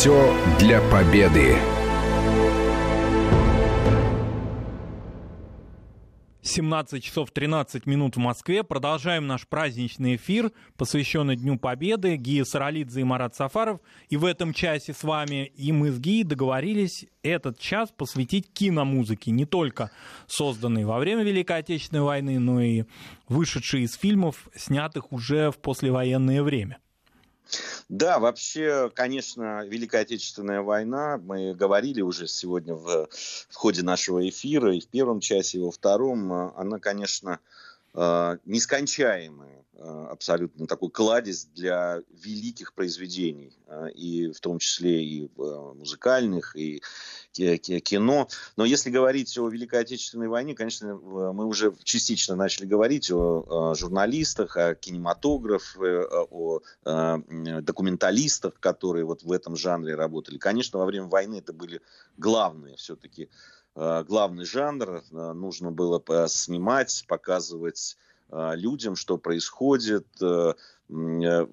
Все для победы. 17 часов 13 минут в Москве. Продолжаем наш праздничный эфир, посвященный Дню Победы. Гия Саралидзе и Марат Сафаров. И в этом часе с вами и мы с Гией договорились этот час посвятить киномузыке. Не только созданной во время Великой Отечественной войны, но и вышедшей из фильмов, снятых уже в послевоенное время. Да, вообще, конечно, Великая Отечественная война, мы говорили уже сегодня в, в ходе нашего эфира, и в первом часе, и во втором, э, она, конечно, э, нескончаемая э, абсолютно такой кладезь для великих произведений, и в том числе и музыкальных, и кино. Но если говорить о Великой Отечественной войне, конечно, мы уже частично начали говорить о журналистах, о кинематографе, о документалистах, которые вот в этом жанре работали. Конечно, во время войны это были главные все-таки э, главный жанр. Э, нужно было снимать, показывать э, людям, что происходит, Э,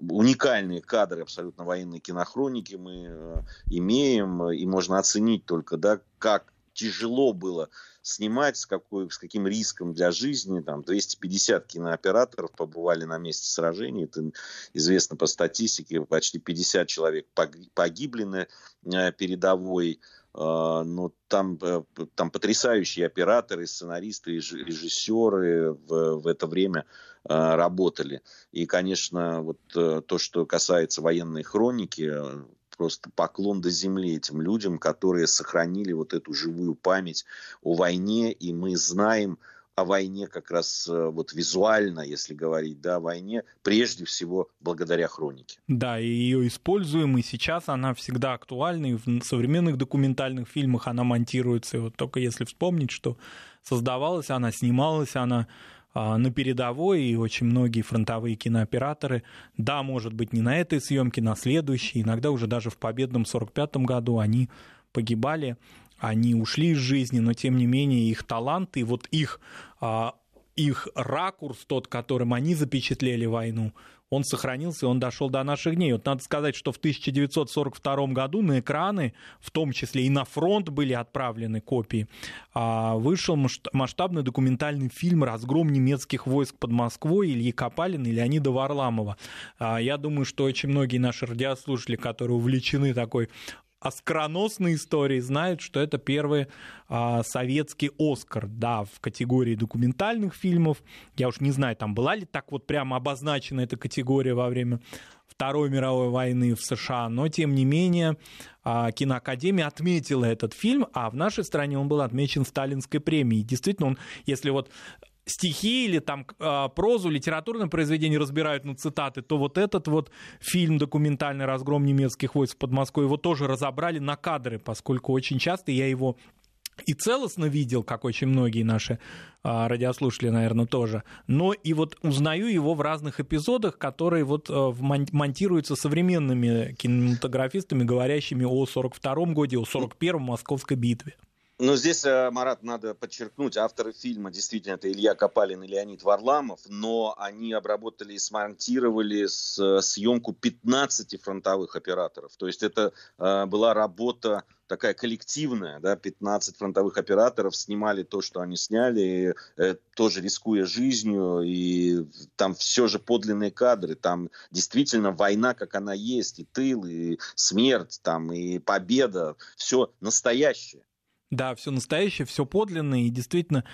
уникальные кадры абсолютно военной кинохроники мы э, имеем, и можно оценить только, да, как тяжело было снимать, с, какой, с каким риском для жизни. Там 250 кинооператоров побывали на месте сражений. Это известно по статистике. Почти 50 человек погибли на э, передовой. Но ну, там, там потрясающие операторы, сценаристы, режиссеры в, в это время Э, работали. И, конечно, вот э, то, что касается военной хроники, э, просто поклон до земли этим людям, которые сохранили вот эту живую память о войне, и мы знаем о войне как раз вот визуально, если говорить, да, о войне, прежде всего благодаря хронике. Да, и ее используем, и сейчас она всегда актуальна, и в современных документальных фильмах она монтируется, и вот только если вспомнить, что создавалась она, снималась она на передовой, и очень многие фронтовые кинооператоры, да, может быть, не на этой съемке, на следующей, иногда уже даже в победном 45 году они погибали, они ушли из жизни, но тем не менее их таланты, вот их, а, их ракурс, тот, которым они запечатлели войну, он сохранился, он дошел до наших дней. Вот надо сказать, что в 1942 году на экраны, в том числе и на фронт были отправлены копии, а, вышел масштабный документальный фильм «Разгром немецких войск под Москвой» Ильи Копалина и Леонида Варламова. А, я думаю, что очень многие наши радиослушатели, которые увлечены такой оскароносной истории знают, что это первый а, советский Оскар, да, в категории документальных фильмов. Я уж не знаю, там была ли так вот прямо обозначена эта категория во время Второй мировой войны в США, но тем не менее а, киноакадемия отметила этот фильм, а в нашей стране он был отмечен Сталинской премией. Действительно, он, если вот стихи или там а, прозу, литературное произведение разбирают на цитаты, то вот этот вот фильм документальный «Разгром немецких войск под Москвой» его тоже разобрали на кадры, поскольку очень часто я его и целостно видел, как очень многие наши а, радиослушатели, наверное, тоже, но и вот узнаю его в разных эпизодах, которые вот а, монтируются современными кинематографистами, говорящими о 42 годе, о 41-м Московской битве. Ну, здесь, э, Марат, надо подчеркнуть, авторы фильма действительно это Илья Копалин и Леонид Варламов, но они обработали и смонтировали с, съемку 15 фронтовых операторов. То есть это э, была работа такая коллективная, да, 15 фронтовых операторов снимали то, что они сняли, э, тоже рискуя жизнью, и там все же подлинные кадры, там действительно война, как она есть, и тыл, и смерть, там, и победа, все настоящее. Да, все настоящее, все подлинное, и действительно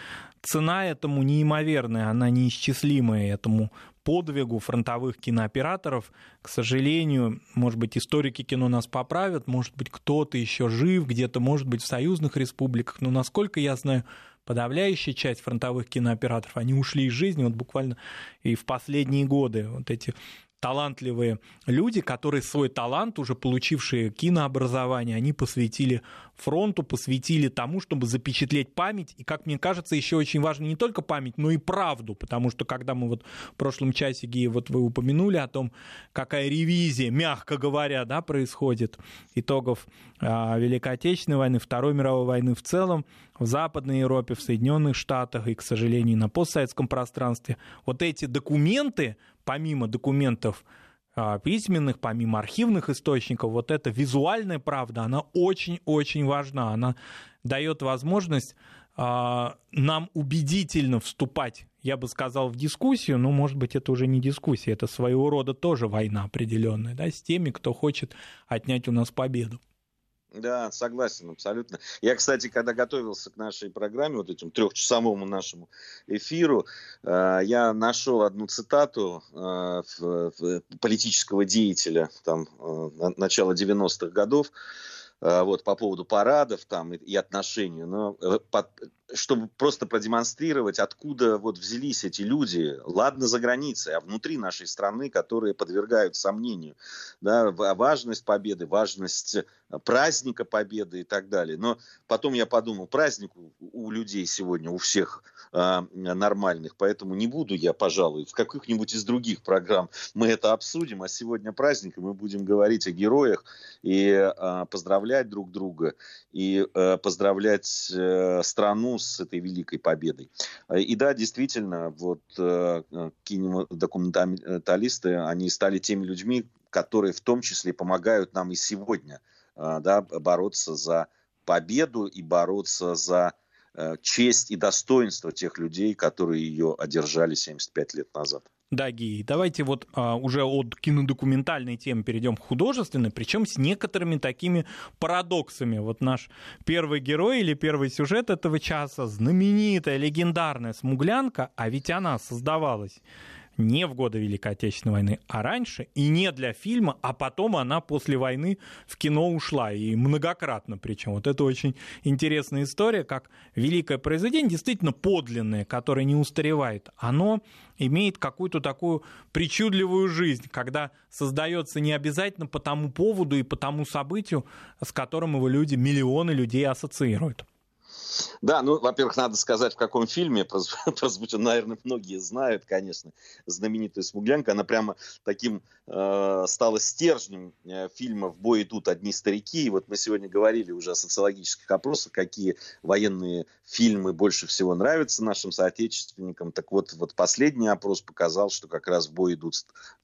цена этому неимоверная, она неисчислимая этому подвигу фронтовых кинооператоров. К сожалению, может быть, историки кино нас поправят, может быть, кто-то еще жив, где-то, может быть, в союзных республиках, но, насколько я знаю, подавляющая часть фронтовых кинооператоров, они ушли из жизни вот буквально и в последние годы. Вот эти талантливые люди, которые свой талант, уже получившие кинообразование, они посвятили фронту, посвятили тому, чтобы запечатлеть память. И, как мне кажется, еще очень важно не только память, но и правду, потому что когда мы вот в прошлом часе, вот вы упомянули о том, какая ревизия, мягко говоря, да, происходит итогов а, Великой Отечественной войны, Второй мировой войны в целом, в Западной Европе, в Соединенных Штатах и, к сожалению, на постсоветском пространстве. Вот эти документы, помимо документов письменных, помимо архивных источников, вот эта визуальная правда, она очень-очень важна. Она дает возможность а, нам убедительно вступать, я бы сказал, в дискуссию, но, может быть, это уже не дискуссия, это своего рода тоже война определенная, да, с теми, кто хочет отнять у нас победу. Да, согласен, абсолютно. Я, кстати, когда готовился к нашей программе, вот этим трехчасовому нашему эфиру, э, я нашел одну цитату э, политического деятеля там, э, начала 90-х годов, вот, по поводу парадов там и, и отношений. Но под, чтобы просто продемонстрировать, откуда вот взялись эти люди, ладно за границей, а внутри нашей страны, которые подвергают сомнению да, важность победы, важность праздника победы и так далее. Но потом я подумал, праздник у людей сегодня, у всех э, нормальных, поэтому не буду я, пожалуй, в каких-нибудь из других программ мы это обсудим, а сегодня праздник, и мы будем говорить о героях и э, поздравлять друг друга, и э, поздравлять э, страну с этой великой победой. И да, действительно, вот э, кинемодокументалисты, они стали теми людьми, которые в том числе помогают нам и сегодня э, да, бороться за победу и бороться за э, честь и достоинство тех людей, которые ее одержали 75 лет назад. Да, Ги, давайте вот а, уже от кинодокументальной темы перейдем к художественной, причем с некоторыми такими парадоксами. Вот наш первый герой или первый сюжет этого часа, знаменитая, легендарная «Смуглянка», а ведь она создавалась не в годы Великой Отечественной войны, а раньше, и не для фильма, а потом она после войны в кино ушла, и многократно причем. Вот это очень интересная история, как великое произведение, действительно подлинное, которое не устаревает, оно имеет какую-то такую причудливую жизнь, когда создается не обязательно по тому поводу и по тому событию, с которым его люди, миллионы людей ассоциируют. Да, ну, во-первых, надо сказать, в каком фильме прозвучит, наверное, многие знают, конечно, знаменитая «Смуглянка». Она прямо таким э, стала стержнем э, фильма «В бой идут одни старики». И вот мы сегодня говорили уже о социологических опросах, какие военные фильмы больше всего нравятся нашим соотечественникам. Так вот, вот последний опрос показал, что как раз «В бой идут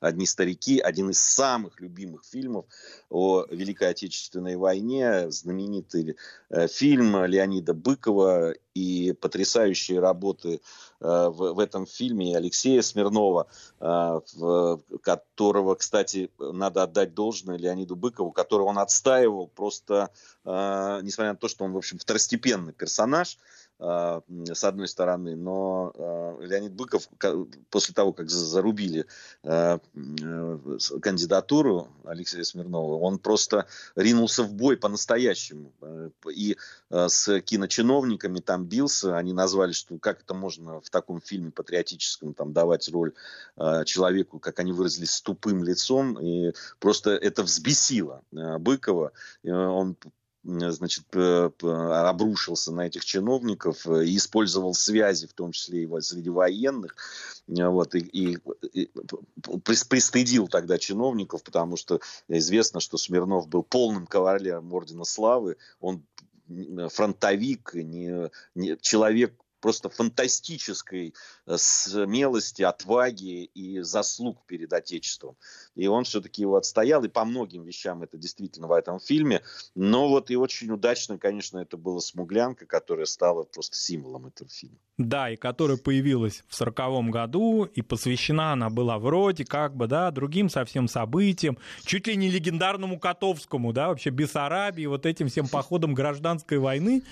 одни старики» один из самых любимых фильмов о Великой Отечественной войне, знаменитый э, фильм Леонида Быкова и потрясающие работы э, в, в этом фильме Алексея Смирнова, э, в, которого, кстати, надо отдать должное Леониду Быкову, которого он отстаивал просто, э, несмотря на то, что он, в общем, второстепенный персонаж, с одной стороны, но а, Леонид Быков после того, как зарубили а, кандидатуру Алексея Смирнова, он просто ринулся в бой по-настоящему. И с киночиновниками там бился, они назвали, что как это можно в таком фильме патриотическом там давать роль человеку, как они выразились, с тупым лицом, и просто это взбесило Быкова. Он значит, обрушился на этих чиновников э, и использовал связи, в том числе и среди военных, э, вот, и, и, и пристыдил тогда чиновников, потому что известно, что Смирнов был полным кавалером Ордена Славы, он фронтовик, не, не, человек просто фантастической э, смелости, отваги и заслуг перед Отечеством. И он все-таки его отстоял, и по многим вещам это действительно в этом фильме. Но вот и очень удачно, конечно, это была «Смуглянка», которая стала просто символом этого фильма. Да, и которая появилась в сороковом году, и посвящена она была вроде как бы, да, другим совсем событиям, чуть ли не легендарному Котовскому, да, вообще Бессарабии, вот этим всем походам гражданской войны.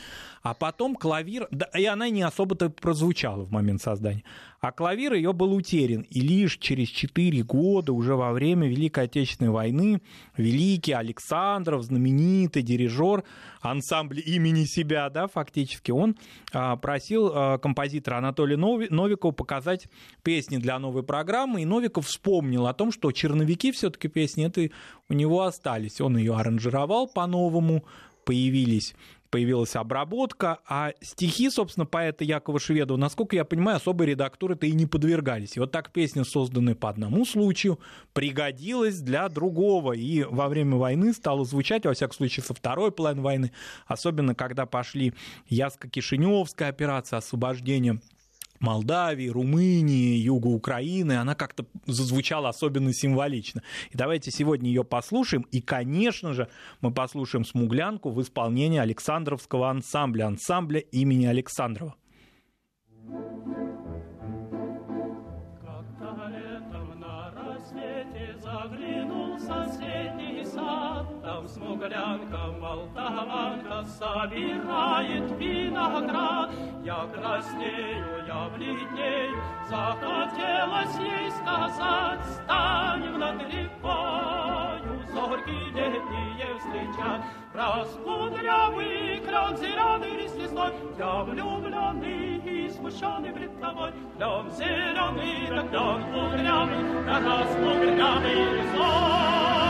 А потом клавир, да, и она не особо-то прозвучала в момент создания, а клавир ее был утерян. И лишь через 4 года, уже во время Великой Отечественной войны, великий Александров, знаменитый дирижер ансамбля имени себя, да, фактически, он а, просил а, композитора Анатолия Новикова показать песни для новой программы, и Новиков вспомнил о том, что черновики все-таки песни это у него остались. Он ее аранжировал по-новому, появились появилась обработка, а стихи, собственно, поэта Якова Шведова, насколько я понимаю, особой редактуры-то и не подвергались. И вот так песня, созданная по одному случаю, пригодилась для другого, и во время войны стала звучать, во всяком случае, со второй половины войны, особенно когда пошли Яско-Кишиневская операция освобождения Молдавии, Румынии, юга Украины, она как-то зазвучала особенно символично. И давайте сегодня ее послушаем. И, конечно же, мы послушаем «Смуглянку» в исполнении Александровского ансамбля, ансамбля имени Александрова. Смуглянка, молдаванка собирает виноград. Я краснею, я бледнею, захотелось ей сказать, станем над рекою, зорки летние встречать. Раскудрявый кран зеленый лист лесной, я влюбленный и смущенный пред тобой. Клен зеленый, да клен кудрявый, да лесной.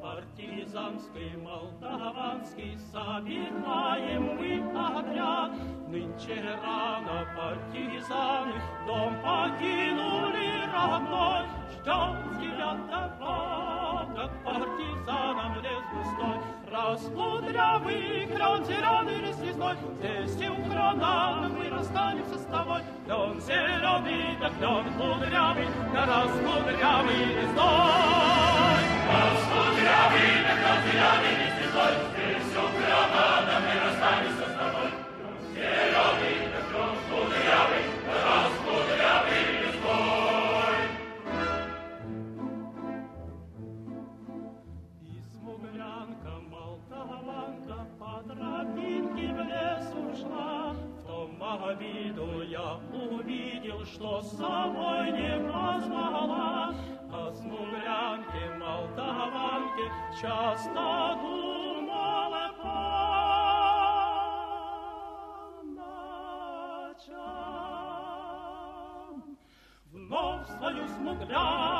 Партизанский, молдаванский, собираем мы отряд. Нынче рано партизаны дом покинули родной, ждем девятого, как партизанам лес густой. Раскудрявый крон зеленый лес лесной, здесь и у крона мы расстанемся с тобой. Клен зеленый, да клен кудрявый, да раскудрявый лесной. Раскудрявый, да клен зеленый лес лесной, обиду я увидел, что с собой не позвала. О смуглянке, молдаванке часто думала по ночам. Вновь свою смуглянку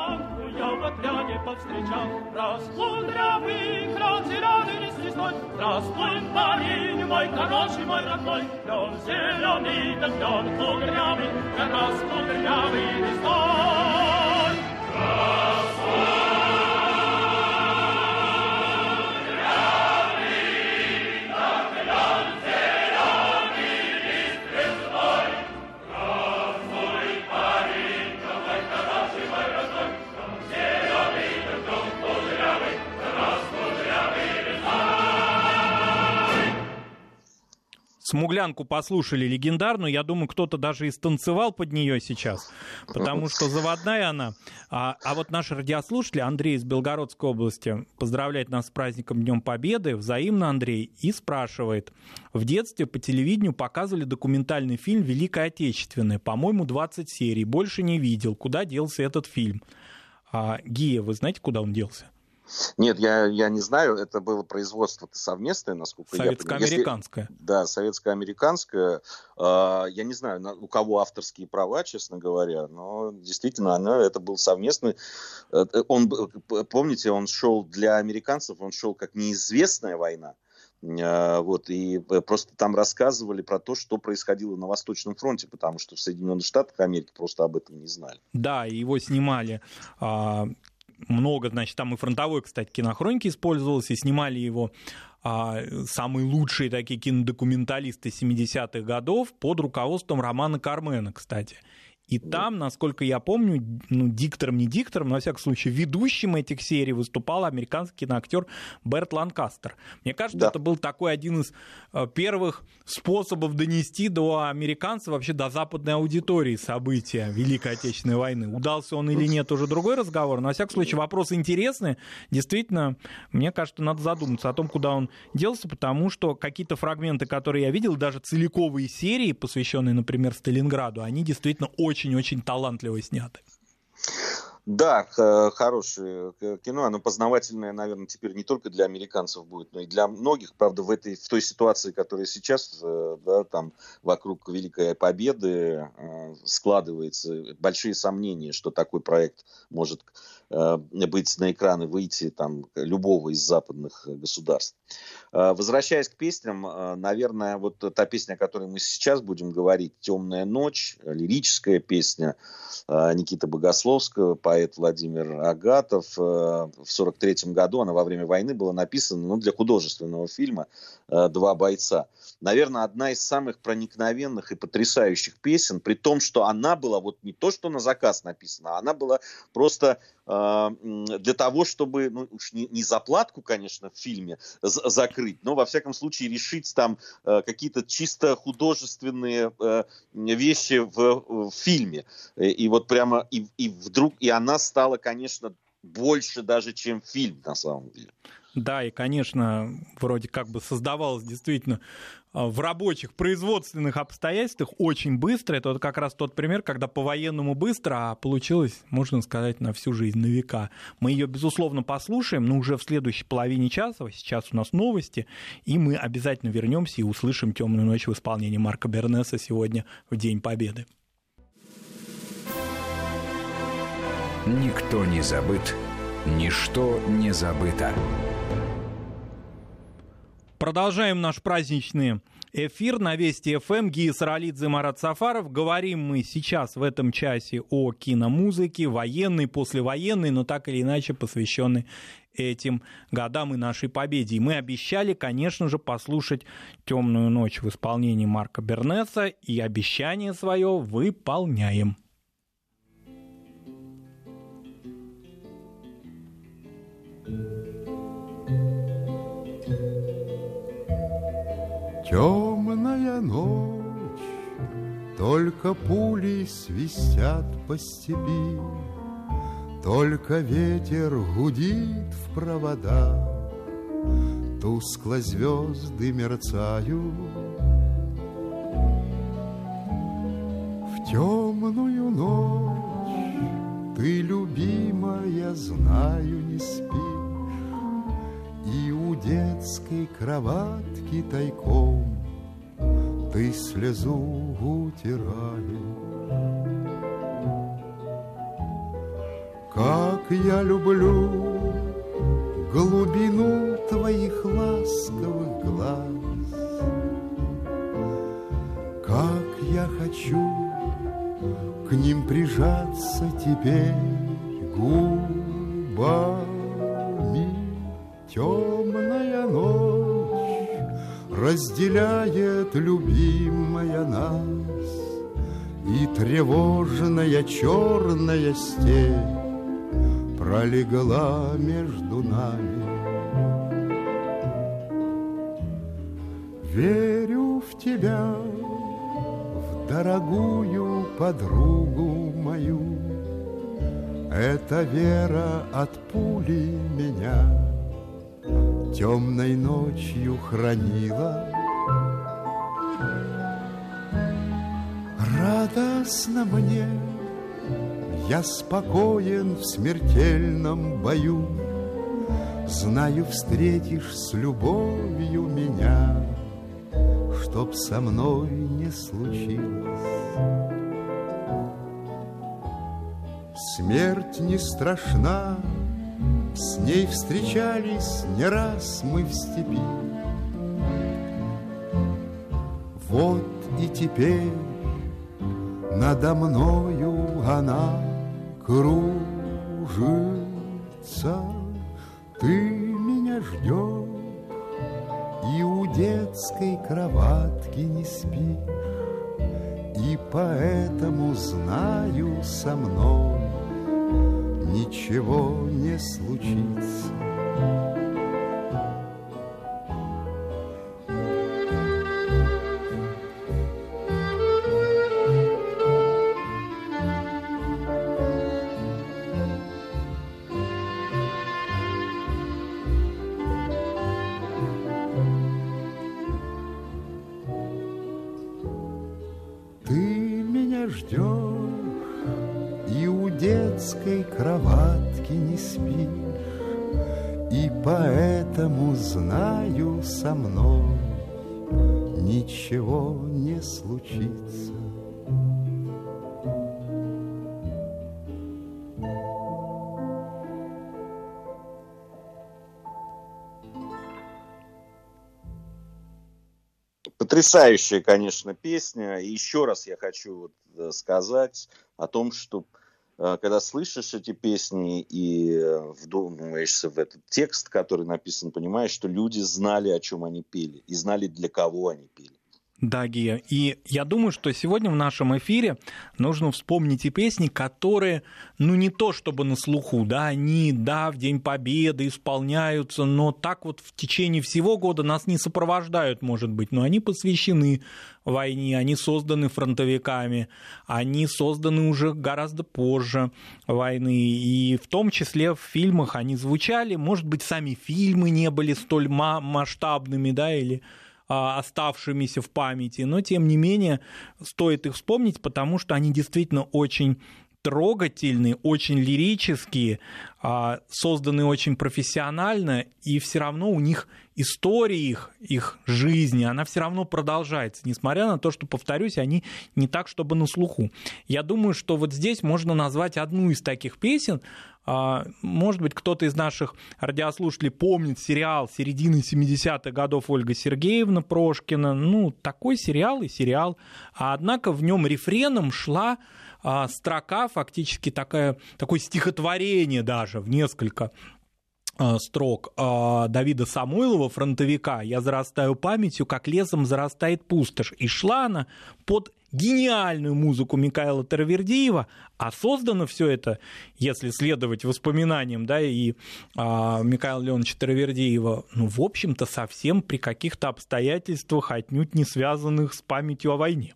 я в отряде повстречал. Раскудрявый крон зеленый лист лесной, Здравствуй, парень мой, хороший мой родной, Клен зеленый, да клен кудрявый, Да раскудрявый лесной. Смуглянку послушали легендарную, я думаю, кто-то даже и станцевал под нее сейчас, потому что заводная она. А, а вот наш радиослушатель Андрей из Белгородской области поздравляет нас с праздником Днем Победы, взаимно Андрей, и спрашивает. В детстве по телевидению показывали документальный фильм «Великая Отечественная», по-моему, 20 серий, больше не видел. Куда делся этот фильм? А, Гия, вы знаете, куда он делся? Нет, я, я не знаю, это было производство совместное, насколько я понимаю. Советско-американское. Да, советско-американское. А, я не знаю, у кого авторские права, честно говоря, но действительно, оно, это был совместный. Э, он, помните, он шел для американцев, он шел как неизвестная война. А, вот, и просто там рассказывали про то, что происходило на Восточном фронте, потому что в Соединенных Штатах Америки просто об этом не знали. Да, его снимали а, много, значит, там и фронтовой, кстати, кинохроники использовалось, и снимали его а, самые лучшие такие кинодокументалисты 70-х годов под руководством Романа Кармена, кстати. И там, насколько я помню, ну, диктором, не диктором, но, во всяком случае, ведущим этих серий выступал американский киноактер Берт Ланкастер. Мне кажется, да. это был такой один из э, первых способов донести до американцев, вообще до западной аудитории события Великой Отечественной войны. Удался он или нет, уже другой разговор, но, во всяком случае, вопрос интересный. Действительно, мне кажется, надо задуматься о том, куда он делся, потому что какие-то фрагменты, которые я видел, даже целиковые серии, посвященные, например, Сталинграду, они действительно очень очень-очень талантливо сняты. Да, хорошее кино, оно познавательное, наверное, теперь не только для американцев будет, но и для многих. Правда, в этой, в той ситуации, которая сейчас, э, да, там вокруг Великой Победы э, складывается, большие сомнения, что такой проект может быть на экраны, выйти там любого из западных государств. Э, возвращаясь к песням, э, наверное, вот та песня, о которой мы сейчас будем говорить, «Темная ночь», лирическая песня Никиты Богословского, поэт Владимир Агатов. В 1943 году она во время войны была написана ну, для художественного фильма «Два бойца». Наверное, одна из самых проникновенных и потрясающих песен, при том, что она была вот не то, что на заказ написана, а она была просто э, для того, чтобы, ну уж не, не заплатку, конечно, в фильме закрыть, но во всяком случае решить там э, какие-то чисто художественные э, вещи в, в фильме. И вот прямо и, и вдруг и она стала, конечно, больше даже, чем фильм на самом деле. Да, и, конечно, вроде как бы создавалось действительно а, в рабочих производственных обстоятельствах очень быстро. Это вот как раз тот пример, когда по-военному быстро, а получилось, можно сказать, на всю жизнь, на века. Мы ее, безусловно, послушаем, но уже в следующей половине часа. Сейчас у нас новости, и мы обязательно вернемся и услышим «Темную ночь» в исполнении Марка Бернеса сегодня в День Победы. Никто не забыт, ничто не забыто. Продолжаем наш праздничный эфир на Вести ФМ. Гия Саралидзе, Марат Сафаров. Говорим мы сейчас в этом часе о киномузыке, военной, послевоенной, но так или иначе посвященной этим годам и нашей победе. И мы обещали, конечно же, послушать «Темную ночь» в исполнении Марка Бернеса, и обещание свое выполняем. Темная ночь, только пули свистят по степи, Только ветер гудит в провода, Тускло звезды мерцают. В темную ночь ты, любимая, знаю, не детской кроватки тайком Ты слезу утираешь. Как я люблю глубину твоих ласковых глаз, Как я хочу к ним прижаться теперь губами. Разделяет любимая нас, И тревожная черная степь пролегла между нами. Верю в тебя, в дорогую подругу мою, Эта вера от пули меня темной ночью хранила. Радостно мне, я спокоен в смертельном бою, Знаю, встретишь с любовью меня, Чтоб со мной не случилось. Смерть не страшна, с ней встречались не раз мы в степи. Вот и теперь надо мною она кружится. Ты меня ждешь и у детской кроватки не спишь, И поэтому знаю со мной ничего не случится. детской кроватке не спишь, И поэтому знаю со мной ничего не случится. Потрясающая, конечно, песня. И еще раз я хочу вот э, сказать о том, что когда слышишь эти песни и э, вдумываешься в этот текст, который написан, понимаешь, что люди знали, о чем они пели, и знали, для кого они пели. Да, Гия. И я думаю, что сегодня в нашем эфире нужно вспомнить и песни, которые, ну, не то чтобы на слуху, да, они, да, в День Победы исполняются, но так вот в течение всего года нас не сопровождают, может быть, но они посвящены войне, они созданы фронтовиками, они созданы уже гораздо позже войны, и в том числе в фильмах они звучали, может быть, сами фильмы не были столь масштабными, да, или оставшимися в памяти, но тем не менее стоит их вспомнить, потому что они действительно очень трогательные, очень лирические, а, созданы очень профессионально, и все равно у них история их, их жизни, она все равно продолжается, несмотря на то, что, повторюсь, они не так, чтобы на слуху. Я думаю, что вот здесь можно назвать одну из таких песен, а, может быть, кто-то из наших радиослушателей помнит сериал середины 70-х годов Ольга Сергеевна Прошкина. Ну, такой сериал и сериал. А однако в нем рефреном шла строка, фактически такая, такое стихотворение даже в несколько а, строк Давида Самойлова, фронтовика, «Я зарастаю памятью, как лесом зарастает пустошь». И шла она под гениальную музыку Михаила Таравердиева, а создано все это, если следовать воспоминаниям, да, и а, Михаила Леоновича Таравердиева, ну, в общем-то, совсем при каких-то обстоятельствах, отнюдь не связанных с памятью о войне.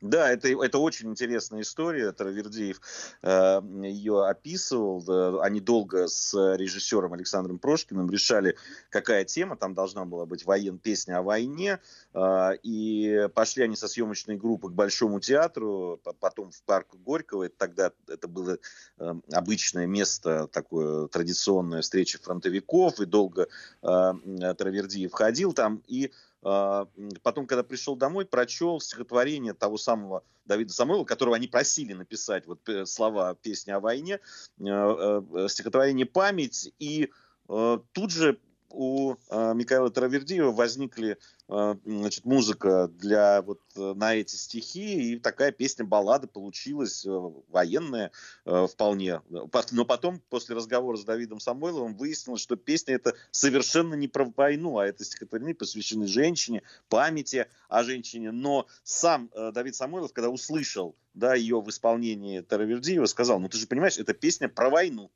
Да, это, это очень интересная история. Травердиев э, ее описывал. Они долго с режиссером Александром Прошкиным решали, какая тема. Там должна была быть воен, песня о войне. Э, и пошли они со съемочной группы к Большому театру, потом в парк Горького. Тогда это было э, обычное место, такое традиционная встреча фронтовиков. И долго э, Травердиев ходил там. И потом, когда пришел домой, прочел стихотворение того самого Давида Самойлова, которого они просили написать вот э, слова песни о войне, э, э, стихотворение «Память», и тут же у э, Михаила Таравердиева возникли э, значит, музыка для вот э, на эти стихи, и такая песня-баллада получилась, военная вполне. Но потом, после разговора с Давидом Самойловым, выяснилось, что песня это совершенно не про войну, а это стихотворение посвящены женщине, памяти о женщине. Но сам Давид Самойлов, когда услышал да, ее в исполнении Таравердиева, сказал, ну ты же понимаешь, это песня про войну.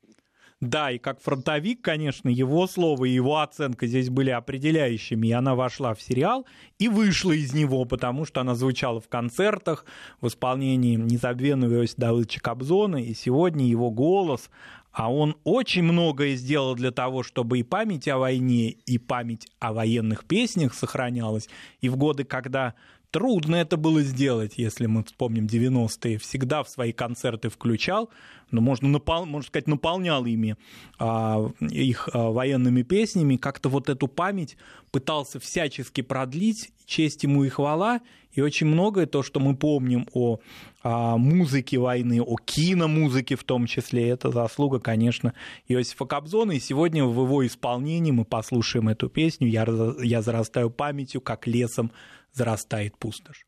Да, и как фронтовик, конечно, его слово и его оценка здесь были определяющими, и она вошла в сериал и вышла из него, потому что она звучала в концертах в исполнении незабвенного Иосифа Давыдовича Кобзона, и сегодня его голос, а он очень многое сделал для того, чтобы и память о войне, и память о военных песнях сохранялась. И в годы, когда Трудно это было сделать, если мы вспомним 90-е. Всегда в свои концерты включал, но можно, напол, можно сказать, наполнял ими а, их а, военными песнями. Как-то вот эту память пытался всячески продлить, честь ему и хвала. И очень многое то, что мы помним о а, музыке войны, о киномузыке в том числе, это заслуга, конечно, Иосифа Кобзона. И сегодня в его исполнении мы послушаем эту песню «Я, я зарастаю памятью, как лесом зарастает пустошь.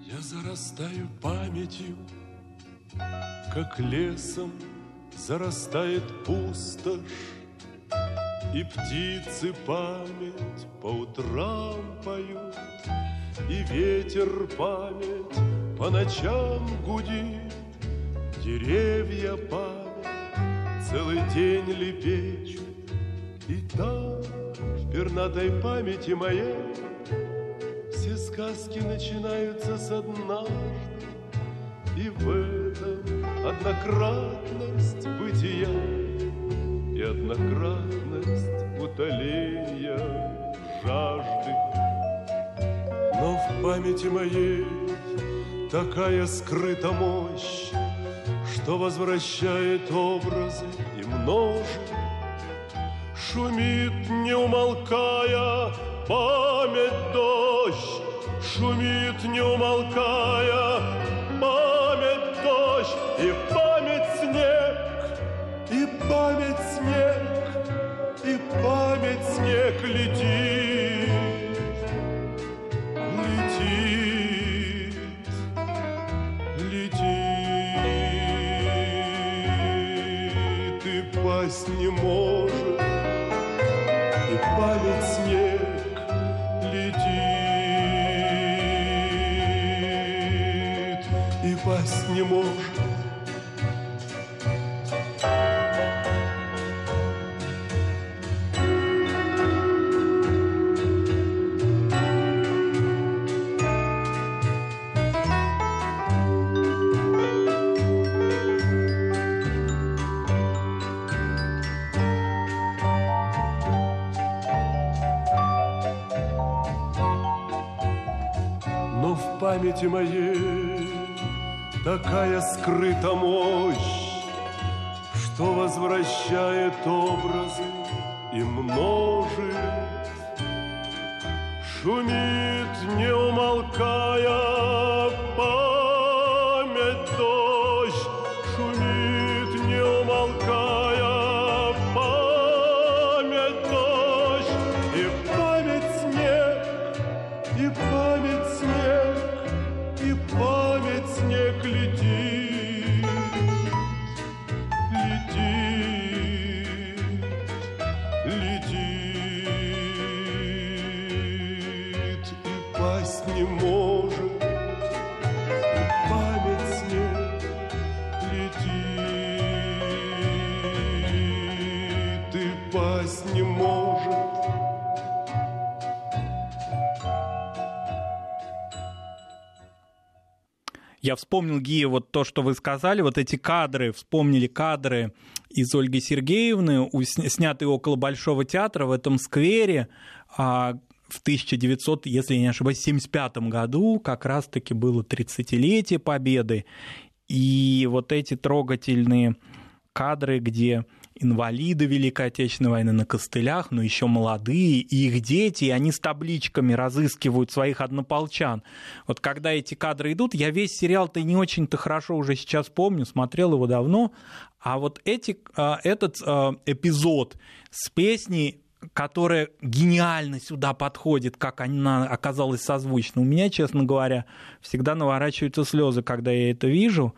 Я зарастаю памятью, как лесом зарастает пустошь, И птицы память по утрам поют, И ветер память по ночам гудит, Деревья память целый день лепечут, И там пернатой памяти моей Все сказки начинаются с однажды. И в этом однократность бытия И однократность утоления жажды. Но в памяти моей такая скрыта мощь Что возвращает образы и множит Шумит, не умолкая, память дождь, Шумит, не умолкая, память дождь, И память снег, и память снег, И память снег летит. Памяти моей. Такая скрыта мощь, что возвращает образы и множит, шумит, не умолкая Я вспомнил, Гия, вот то, что вы сказали, вот эти кадры, вспомнили кадры из Ольги Сергеевны, снятые около Большого театра в этом сквере а, в 1900, если я не ошибаюсь, 75 году, как раз-таки было 30-летие Победы, и вот эти трогательные кадры, где инвалиды Великой Отечественной войны на костылях, но еще молодые, и их дети, и они с табличками разыскивают своих однополчан. Вот когда эти кадры идут, я весь сериал-то не очень-то хорошо уже сейчас помню, смотрел его давно, а вот эти, а, этот а, эпизод с песней которая гениально сюда подходит, как она оказалась созвучна. У меня, честно говоря, всегда наворачиваются слезы, когда я это вижу.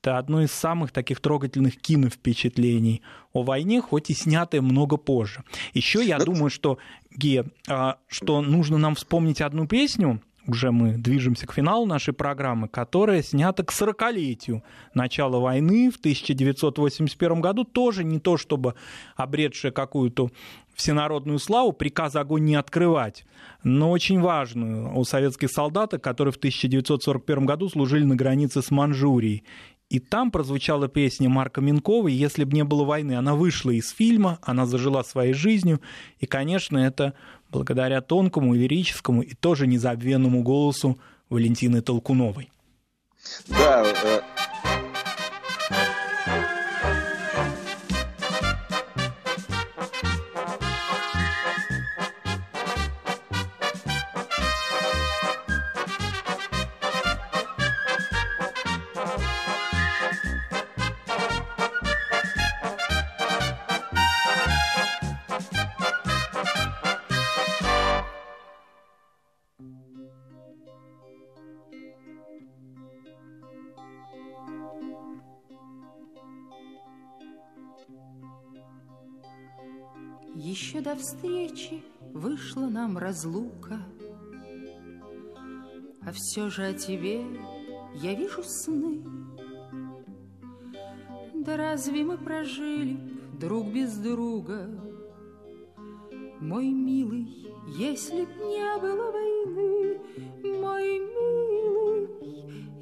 Это одно из самых таких трогательных киновпечатлений. О войне, хоть и снятое много позже. Еще я думаю, что, Ге, а, что нужно нам вспомнить одну песню, уже мы движемся к финалу нашей программы, которая снята к 40-летию начала войны в 1981 году, тоже не то чтобы обретшая какую-то всенародную славу, приказ огонь не открывать, но очень важную. У советских солдат, которые в 1941 году служили на границе с Манчжурией. И там прозвучала песня Марка Минкова «Если бы не было войны». Она вышла из фильма, она зажила своей жизнью. И, конечно, это благодаря тонкому, лирическому и тоже незабвенному голосу Валентины Толкуновой. Да, встречи вышла нам разлука, А все же о тебе я вижу сны. Да разве мы прожили друг без друга? Мой милый, если б не было войны, Мой милый,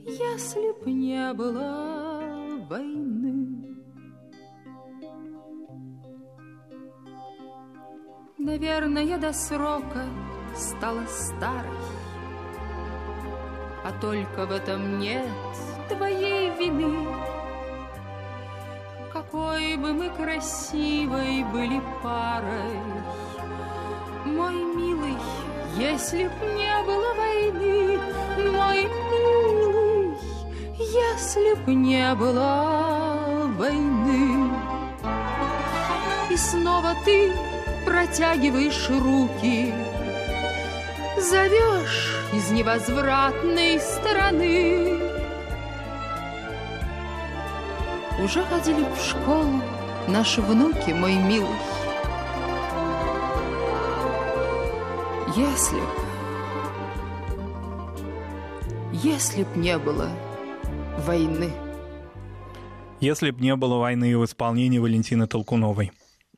если б не было войны. Наверное, до срока стала старой, А только в этом нет твоей вины. Какой бы мы красивой были парой, Мой милый, если б не было войны, Мой милый, если б не было войны. И снова ты протягиваешь руки, Зовешь из невозвратной стороны. Уже ходили в школу наши внуки, мой милый. Если б, если б не было войны. Если б не было войны в исполнении Валентины Толкуновой.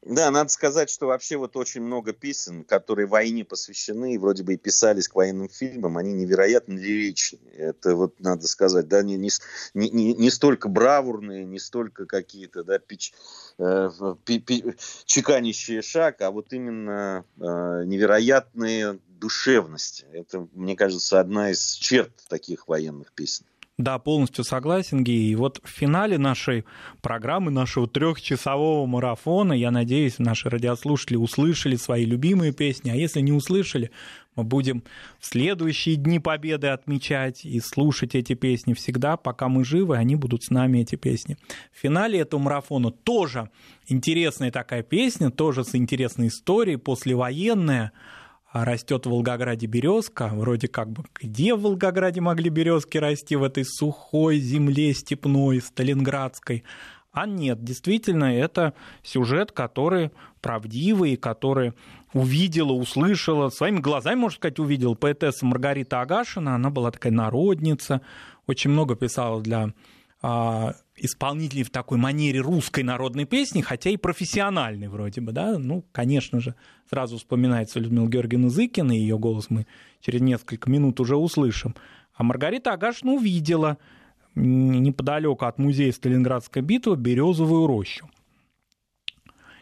Да, надо сказать, что вообще вот очень много песен, которые войне посвящены, и вроде бы и писались к военным фильмам, они невероятно лиричны. Это вот надо сказать, да, не, не, не, не столько бравурные, не столько какие-то, да, пич, э, пи, пи, чеканящие шаг, а вот именно э, невероятные душевности. Это, мне кажется, одна из черт таких военных песен. Да, полностью согласен, Гей. И вот в финале нашей программы, нашего трехчасового марафона, я надеюсь, наши радиослушатели услышали свои любимые песни, а если не услышали, мы будем в следующие дни Победы отмечать и слушать эти песни всегда, пока мы живы, они будут с нами, эти песни. В финале этого марафона тоже интересная такая песня, тоже с интересной историей, послевоенная, растет в Волгограде березка, вроде как бы где в Волгограде могли березки расти в этой сухой земле степной, сталинградской. А нет, действительно, это сюжет, который правдивый, который увидела, услышала, своими глазами, можно сказать, увидела поэтесса Маргарита Агашина. Она была такая народница, очень много писала для а, исполнителей в такой манере русской народной песни, хотя и профессиональной вроде бы, да, ну, конечно же, сразу вспоминается Людмила Георгиевна Зыкина, и ее голос мы через несколько минут уже услышим. А Маргарита Агашина увидела неподалеку от музея Сталинградской битвы березовую рощу.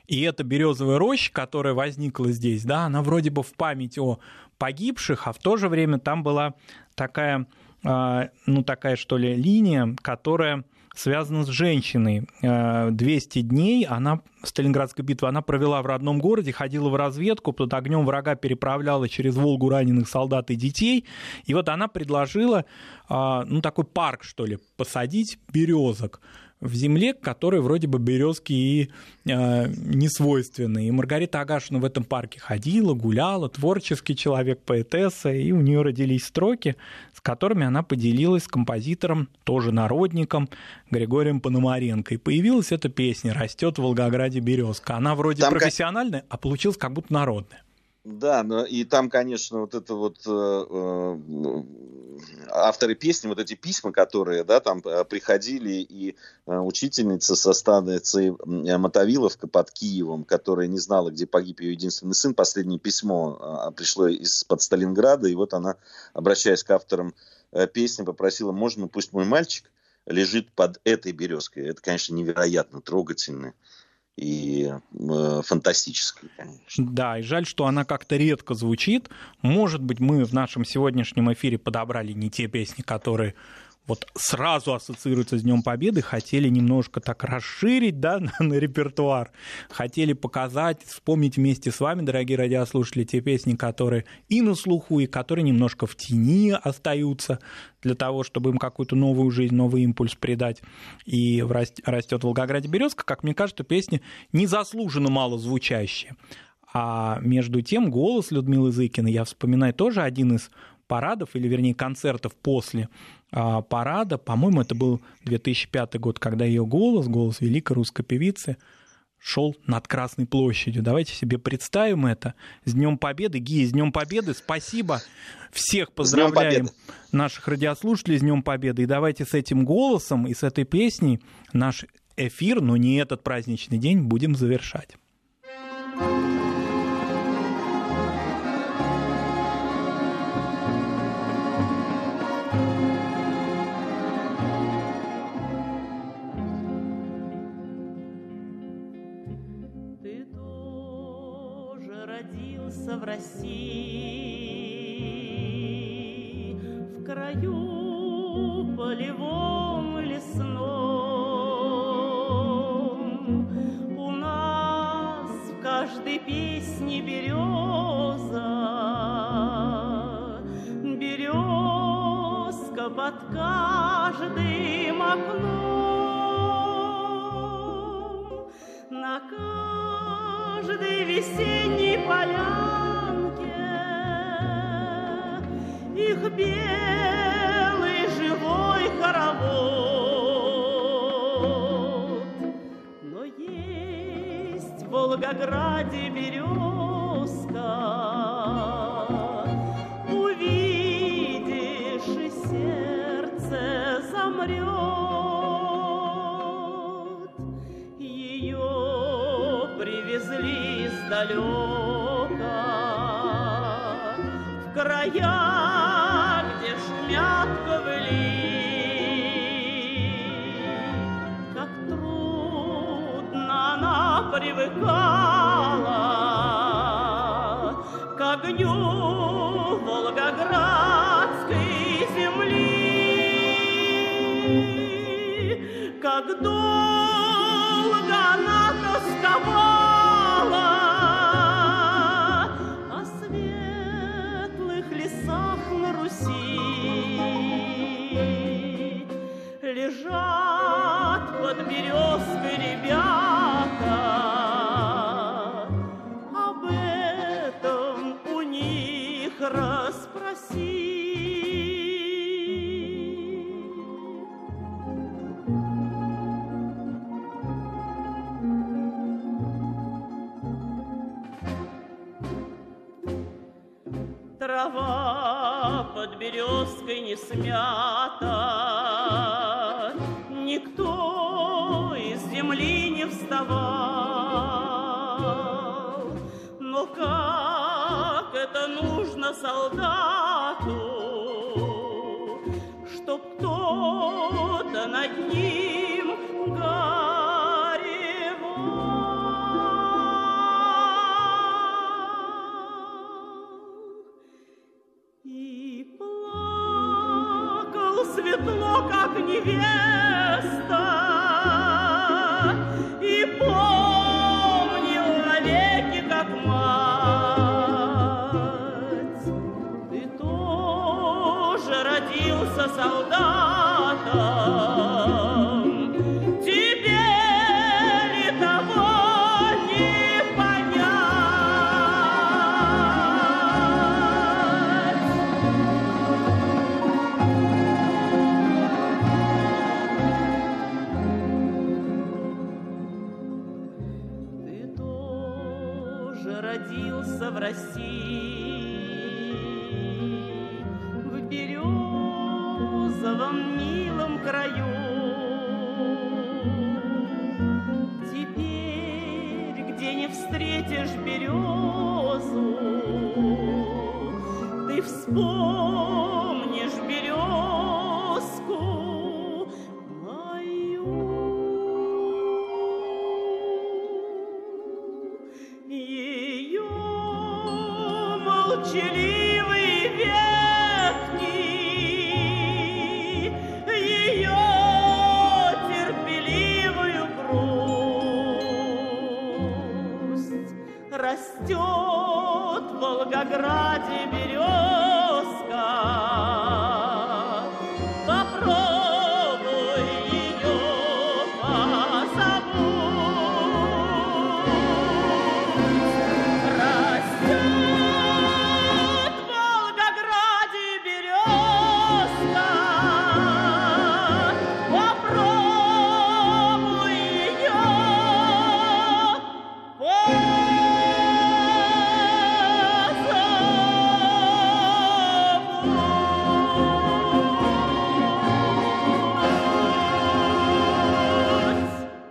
И эта березовая роща, которая возникла здесь, да, она вроде бы в память о погибших, а в то же время там была такая а, ну, такая, что ли, линия, которая связана с женщиной. 200 а, дней она, Сталинградская битва, она провела в родном городе, ходила в разведку, под огнем врага переправляла через Волгу раненых солдат и детей. И вот она предложила, а, ну, такой парк, что ли, посадить березок в земле, которой вроде бы березки и э, не свойственны. И Маргарита Агашина в этом парке ходила, гуляла, творческий человек, поэтесса, и у нее родились строки, с которыми она поделилась с композитором, тоже народником, Григорием Пономаренко. И появилась эта песня «Растет в Волгограде березка». Она вроде Там профессиональная, а получилась как будто народная. Да, но и там, конечно, вот это вот э, э, авторы песни, вот эти письма, которые, да, там э, приходили, и э, учительница со станции Мотовиловка под Киевом, которая не знала, где погиб ее единственный сын, последнее письмо пришло из-под Сталинграда, и вот она, обращаясь к авторам песни, попросила, можно, пусть мой мальчик лежит под этой березкой. Это, конечно, невероятно трогательно и э, фантастической, конечно. Да, и жаль, что она как-то редко звучит. Может быть, мы в нашем сегодняшнем эфире подобрали не те песни, которые вот сразу ассоциируются с Днем Победы, хотели немножко так расширить да, на, на репертуар, хотели показать, вспомнить вместе с вами, дорогие радиослушатели, те песни, которые и на слуху, и которые немножко в тени остаются для того, чтобы им какую-то новую жизнь, новый импульс придать. И растет в Волгограде березка, как мне кажется, песни незаслуженно мало звучащие. А между тем голос Людмилы Зыкиной, я вспоминаю тоже один из парадов, или вернее концертов после а, парада, по-моему, это был 2005 год, когда ее голос, голос великой русской певицы, шел над Красной площадью. Давайте себе представим это. С Днем Победы. Гия, с Днем Победы. Спасибо. Всех поздравляем наших радиослушателей с Днем Победы. И давайте с этим голосом и с этой песней наш эфир, но не этот праздничный день, будем завершать. России, в краю полевом лесном. У нас в каждой песне береза, березка под края, где шумят ковыли. Как трудно она привыкала Трава под березкой не смята, Но как это нужно солдату, Чтоб кто-то над ним горевал. И плакал светло, как невеста, встретишь березу, ты вспомни